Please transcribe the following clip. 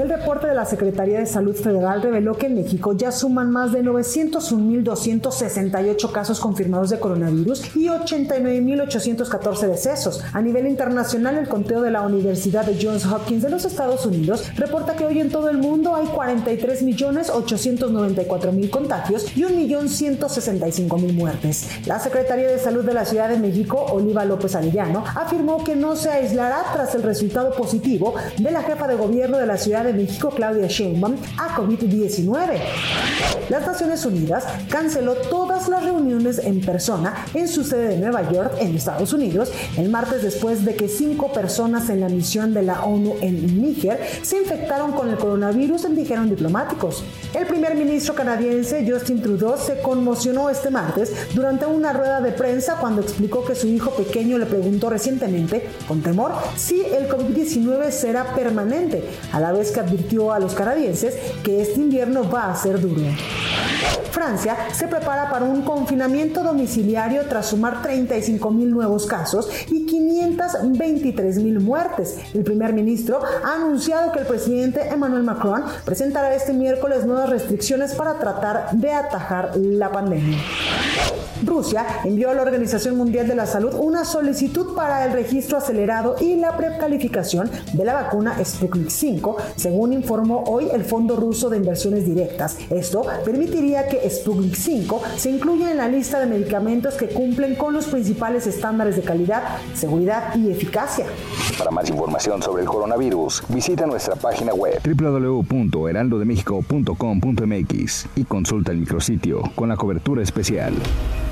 El reporte de la Secretaría de Salud Federal reveló que en México ya suman más de 901.268 casos confirmados de coronavirus y 89.814 decesos. A nivel internacional, el conteo de la Universidad de Johns Hopkins de los Estados Unidos reporta que hoy en todo el mundo hay 43.894.000 contagios y 1.165.000 muertes. La Secretaría de Salud de la Ciudad de México, Oliva López Arellano, afirmó que no se aislará tras el resultado positivo de la jefa de gobierno de la Ciudad de México, Claudia Sheinbaum, a COVID-19. Las Naciones Unidas canceló todas las reuniones en persona en su sede de Nueva York, en Estados Unidos, el martes después de que cinco personas en la misión de la ONU en Níger se infectaron con el coronavirus, dijeron diplomáticos. El primer ministro canadiense Justin Trudeau se conmocionó este martes durante una rueda de prensa cuando explicó que su hijo pequeño le preguntó recientemente, con temor, si el COVID-19 será permanente, a la vez que advirtió a los canadienses que este invierno va a ser duro. Francia se prepara para un confinamiento domiciliario tras sumar 35 mil nuevos casos y 523 mil muertes. El primer ministro ha anunciado que el presidente Emmanuel Macron presentará este miércoles nuevas restricciones para tratar de atajar la pandemia. Rusia envió a la Organización Mundial de la Salud una solicitud para el registro acelerado y la precalificación de la vacuna Sputnik 5, según informó hoy el Fondo Ruso de Inversiones Directas. Esto permitiría que Sputnik 5 se incluya en la lista de medicamentos que cumplen con los principales estándares de calidad, seguridad y eficacia. Para más información sobre el coronavirus, visita nuestra página web www.heraldodemexico.com.mx y consulta el micrositio con la cobertura especial. Israel.